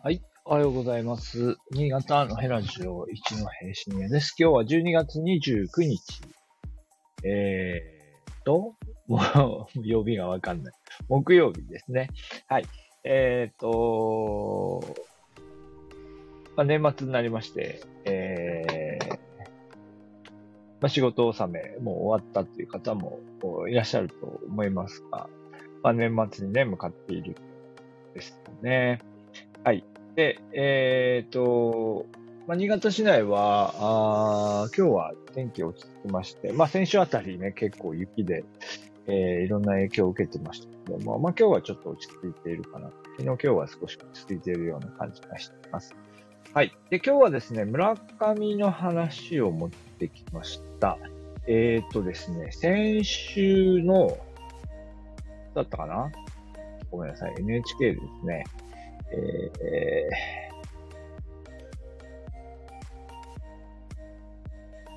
はい。おはようございます。新潟のヘラジオ一の平深夜です。今日は12月29日。えーっと、もう、曜日がわかんない。木曜日ですね。はい。えーと、まあ、年末になりまして、えー、まあ、仕事納め、もう終わったという方もいらっしゃると思いますが、まあ、年末にね、向かっているですね。はい。で、えっ、と、まあ、新潟市内は、あー今日は天気落ち着きまして、まあ、先週あたりね、結構雪で、えーいろんな影響を受けてましたけども、まあ、今日はちょっと落ち着いているかな。昨日今日は少し落ち着いているような感じがしています。はい。で、今日はですね、村上の話を持ってきました。えっ、とですね、先週の、だったかな？ごめんなさい、NHK ですね。え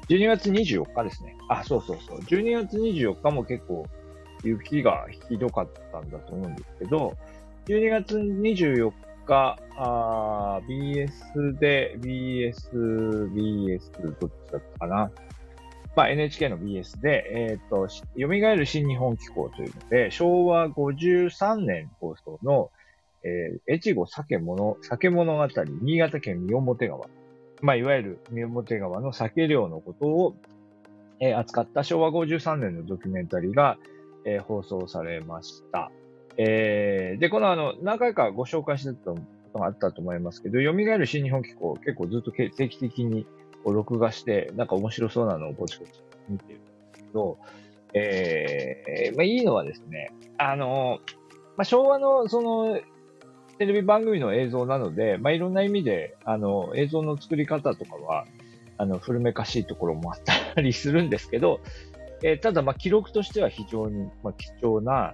ー、12月24日ですね。あ、そうそうそう。12月24日も結構雪がひどかったんだと思うんですけど、12月24日、あ BS で、BS、BS、どっちだったかな。まあ、NHK の BS で、えっ、と、蘇る新日本機構というので、昭和53年放送の、えー、越後酒物、酒物語、新潟県三表川。まあ、いわゆる三表川の酒漁のことを、えー扱った昭和53年のドキュメンタリーが、えー放送されました。えーで、このあの、何回かご紹介してたことがあったと思いますけど、蘇る新日本機構、結構ずっと定期的に録画して、なんか面白そうなのをぼちぼち見てるんですけど、えーまあ、いいのはですね、あの、まあ、昭和のその、テレビ番組の映像なので、まあ、いろんな意味で、あの、映像の作り方とかは、あの、古めかしいところもあったりするんですけど、えーただ、まあ、記録としては非常に、まあ、貴重な、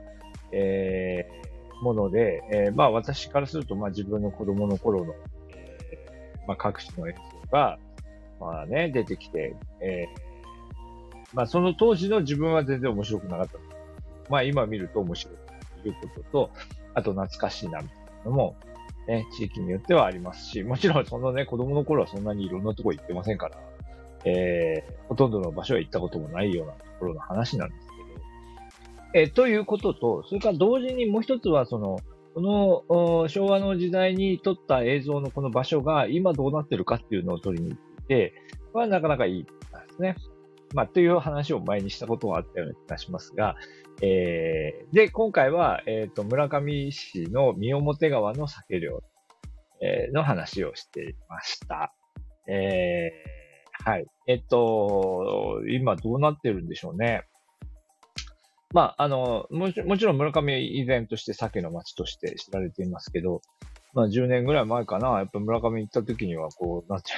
えーもので、えーまあ、私からすると、まあ、自分の子供の頃の、まあ、各種の映像が、まあね、出てきて、えーまあ、その当時の自分は全然面白くなかった。まあ、今見ると面白いということと、あと懐かしいな、みたいなのも、ね、地域によってはありますし、もちろんそのね、子供の頃はそんなにいろんなとこ行ってませんから、えーほとんどの場所は行ったこともないようなところの話なんですけど、えーということと、それから同時にもう一つは、その、この昭和の時代に撮った映像のこの場所が今どうなってるかっていうのを撮りに行って、これはなかなかいいですね。まあ、という話を前にしたことがあったような気がしますが、えーで、今回は、えっ、と、村上市の三表川の酒漁、えーの話をしていました。えーはい。えっと、今どうなってるんでしょうね。まあ、あの、もちもちろん村上依然として鮭の町として知られていますけど、まあ10年ぐらい前かな、やっぱ村上行った時にはこう、なんていう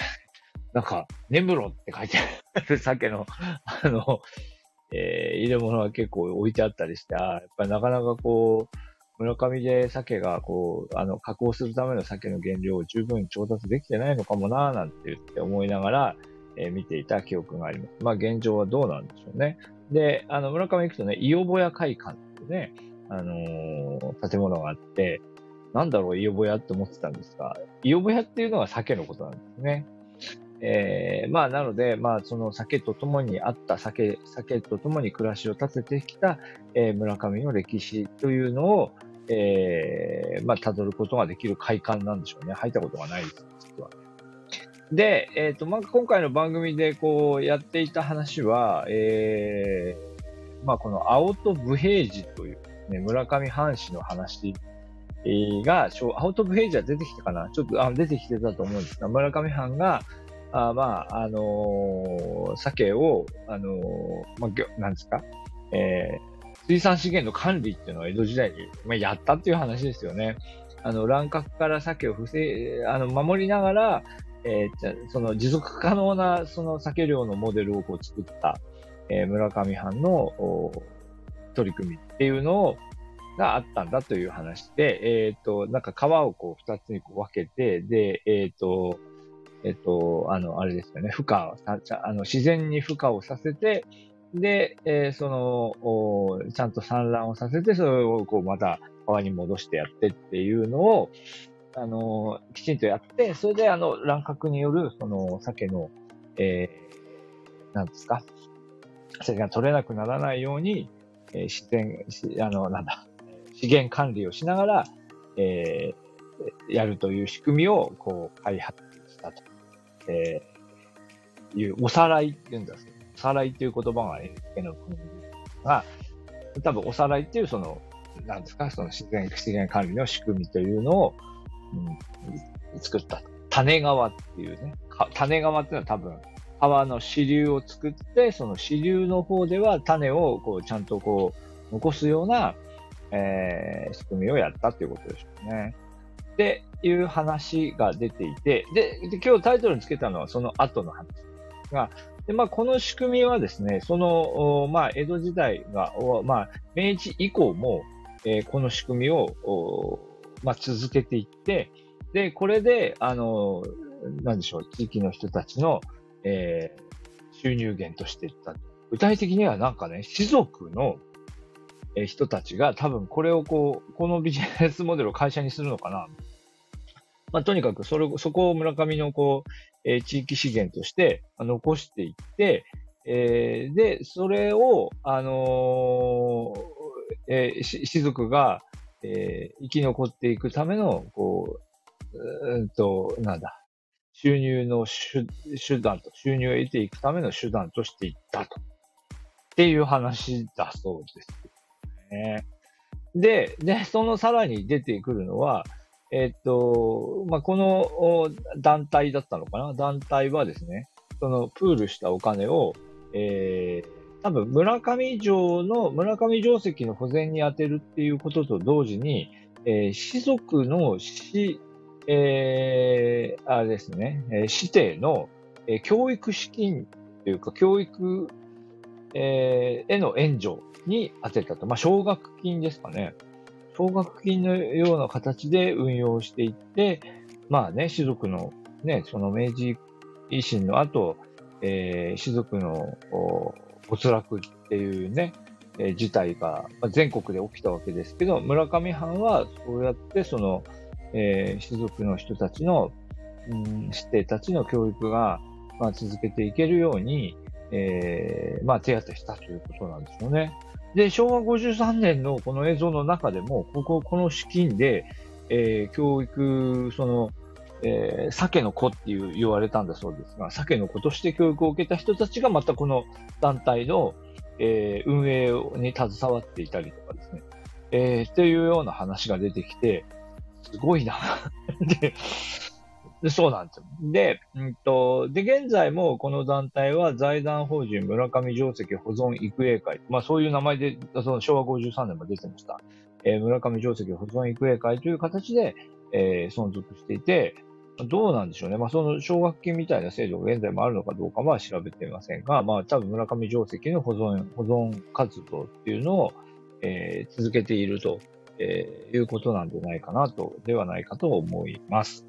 なんか、根室って書いてある鮭の、あの、えー入れ物が結構置いてあったりして、あーやっぱりなかなかこう、村上で鮭がこう、あの、加工するための鮭の原料を十分調達できてないのかもなーなんて言って思いながら、えー見ていた記憶があります。まあ現状はどうなんでしょうね。で、あの、村上行くとね、伊予小屋会館っていうね、あのー建物があって、なんだろう、伊予小屋って思ってたんですが、伊予小屋っていうのは鮭のことなんですね。えーまあ、なので、まあ、その酒と共にあった酒、酒と共に暮らしを立ててきた、えー村上の歴史というのを、えーまあ、辿ることができる会館なんでしょうね。入ったことがないです、で、えっ、と、まあ、今回の番組でこうやっていた話は、えーまあ、この青戸武平寺という、ね、村上藩士の話が、青戸武平寺は出てきたかなちょっとあ出てきてたと思うんですが、村上藩が、あまあ、あのー鮭を、あのーまあ、なんですか、えー水産資源の管理っていうのを江戸時代に、まあ、やったっていう話ですよね。あの、乱獲から鮭を防い、あの、守りながら、えーじゃその持続可能な、その鮭漁のモデルをこう作った、えー村上藩のお取り組みっていうのを、があったんだという話で、えっ、と、なんか川をこう二つにこう分けて、で、えっ、と、えっ、と、あの、あれですよね、孵化をさ、ちゃあの、自然に孵化をさせて、で、えーその、おちゃんと産卵をさせて、それをこうまた川に戻してやってっていうのを、あの、きちんとやって、それであの、乱獲による、その、鮭の、えー、なんですか、鮭が取れなくならないように、えー、自然、あの、なんだ、資源管理をしながら、えー、やるという仕組みを、こう、開発。えー、いう、おさらいって言うんですけど、おさらいっていう言葉が NHK の国が、多分おさらいっていうその、なんですか、その自然、資源管理の仕組みというのを、うん、作った。種川っていうね、種川っていうのは多分、川の支流を作って、その支流の方では種をこうちゃんとこう残すような、えー、仕組みをやったっていうことでしょうね。っていう話が出ていて、で、で今日タイトルにつけたのはその後の話が、でまあ、この仕組みはですね、その、まあ、江戸時代が、まあ、明治以降も、えー、この仕組みを、まあ、続けていって、で、これで、あの、なんでしょう、地域の人たちの、えー、収入源としていった。具体的にはなんかね、士族の人たちが多分これをこう、このビジネスモデルを会社にするのかな。まあ、とにかくそれ、そこを村上のこう、えー、地域資源として残していって、えー、で、それを、あのー、えー、し、族が、えー、生き残っていくための、こう、うんと、なんだ、収入の手手段と、収入を得ていくための手段としていったと。っていう話だそうですね。で、で、そのさらに出てくるのは、えっと、まあ、この団体だったのかな？団体はですね、そのプールしたお金を、えー、多分村上城の、村上城石の保全に充てるっていうことと同時に、えー、士族の死、えー、あれですね、えー、指定の、えー、教育資金というか、教育、えー、への援助に当てたと。まあ、奨学金ですかね。奨学金のような形で運用していって、まあね、士族の、ね、その明治維新の後、えー、士族の没落っていうね、えー、事態が、全国で起きたわけですけど、村上藩はそうやってその、えー、士族の人たちの、うん、指定たちの教育が、まあ、続けていけるように、えー、まあ、手当てしたということなんですよね。で、昭和53年のこの映像の中でも、ここ、この資金で、えー、教育、その、えー、鮭の子っていう言われたんだそうですが、鮭の子として教育を受けた人たちがまたこの団体の、えー、運営に携わっていたりとかですね、えー、っていうような話が出てきて、すごいな で。そうなんですよ。で、うんと、で、現在もこの団体は財団法人村上定石保存育英会。まあそういう名前で、その昭和53年も出てました。えー、村上定石保存育英会という形で、えー、存続していて、どうなんでしょうね。まあその奨学金みたいな制度が現在もあるのかどうかは調べていませんが、まあ多分村上定石の保存、保存活動っていうのを、えー、続けていると、え、いうことなんじゃないかなと、ではないかと思います。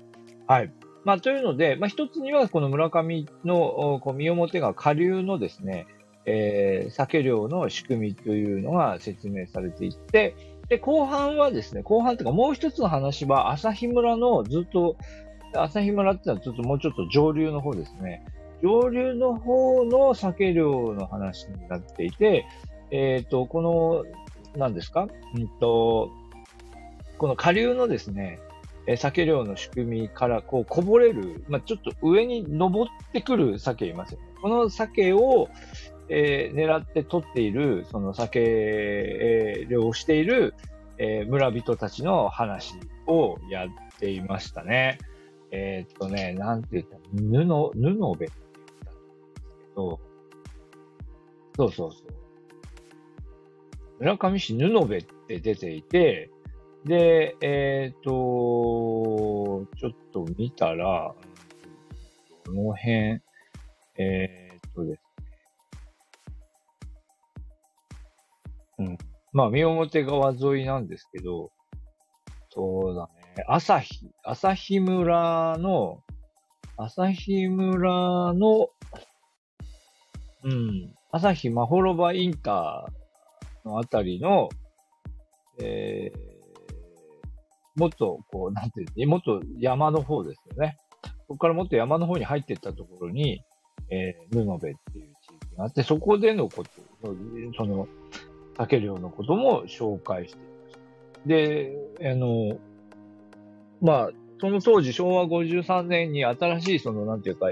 はい。まあ、というので、まあ、一つには、この村上の、こう、身表が下流のですね、えー、酒漁の仕組みというのが説明されていて、で、後半はですね、後半というかもう一つの話は、朝日村のずっと、朝日村っていうのはちょっともうちょっと上流の方ですね。上流の方の酒漁の話になっていて、えっ、ー、と、この、何ですか？うんと、この下流のですね、え鮭漁の仕組みからこうこぼれる、まあ、ちょっと上に登ってくる鮭いますよね。この鮭を、えー、狙って取っている、その鮭、えー、漁をしている、えー、村人たちの話をやっていましたね。えー、っとね、なんて言ったら布、布部って言ったんですけど、そうそうそう。村上市布部って出ていて、で、えっ、ー、と、ちょっと見たら、この辺、えっ、ー、とですね。うん。まあ、三表川沿いなんですけど、そうだね。朝日、朝日村の、朝日村の、うん、朝日まほろばインターのあたりの、えー、もっと、こう、なんていうもっと山の方ですよね。ここからもっと山の方に入っていったところに、えー、布部っていう地域があって、そこでのこと、その、酒漁のことも紹介していました。で、あの、まあ、その当時、昭和53年に新しい、その、なんていうか、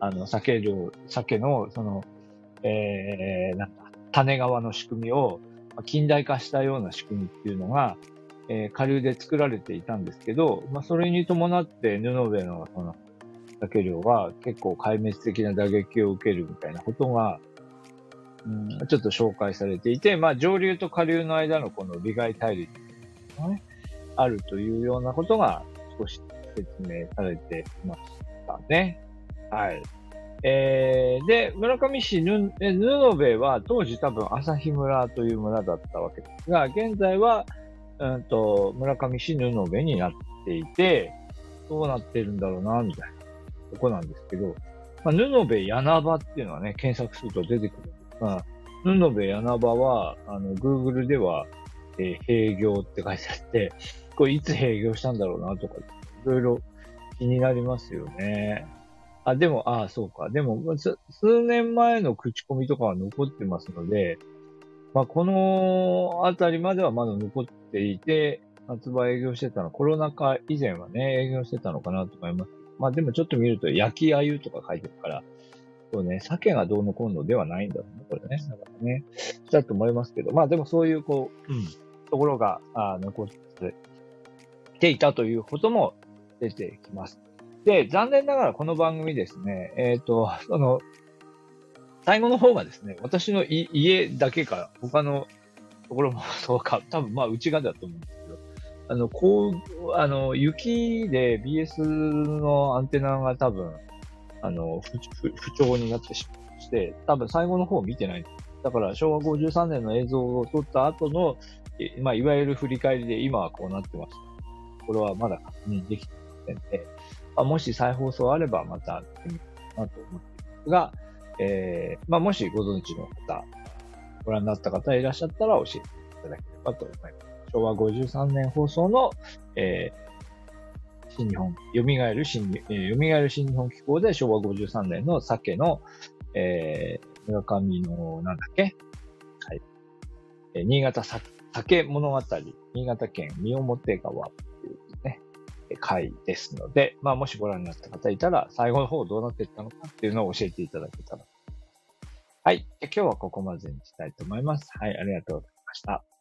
あの、酒漁、酒の、その、えー、なんか、種川の仕組みを近代化したような仕組みっていうのが、えー、下流で作られていたんですけど、まあ、それに伴って布部のその酒量は結構壊滅的な打撃を受けるみたいなことが、うん、ちょっと紹介されていて、まあ、上流と下流の間のこの利害対立がね、あるというようなことが少し説明されていましたね。はい。えー、で、村上市ぬ、布部は当時多分朝日村という村だったわけですが、現在は、うんと、村上市布部になっていて、どうなってるんだろうな、みたいなとこなんですけど、まあ、布部柳場っていうのはね、検索すると出てくるんですが、布部柳場は、あの、Google では、えー、閉業って書いてあって、これいつ閉業したんだろうなとか、いろいろ気になりますよね。あ、でも、ああ、そうか。でも、数年前の口コミとかは残ってますので、まあ、このあたりまではまだ残っていて、発売営業してたの、コロナ禍以前はね、営業してたのかなと思います。まあでもちょっと見ると、焼き鮎とか書いてるから、そうね、鮭がどうのこうのではないんだろうね、これね。だからね、だと思いますけど、まあでもそういう、こう、うん、ところが、あ残っていたということも出てきます。で、残念ながらこの番組ですね、えっ、ー、と、その、最後の方がですね、私の家だけか、他のところもそうか、多分まあ内側だと思うんですけど、あの、こう、あの、雪で BS のアンテナが多分、あの、不不調になってしまいまして、多分最後の方見てない。だから昭和53年の映像を撮った後の、まあ、いわゆる振り返りで今はこうなってます。これはまだ確認できてませんで、まあ、もし再放送あればまた見てみようかなと思っていますが、えー、まあ、もしご存知の方、ご覧になった方いらっしゃったら教えていただければと思います。昭和53年放送の、えー、新日本、蘇る新、えー、蘇る新日本機構で昭和53年の鮭の、えー、村上の、なんだっけ？はい。えー、新潟酒物語、新潟県三表川回ですので、まあ、もしご覧になった方いたら、最後の方どうなっていったのかっていうのを教えていただけたら。はい。今日はここまでにしたいと思います。はい。ありがとうございました。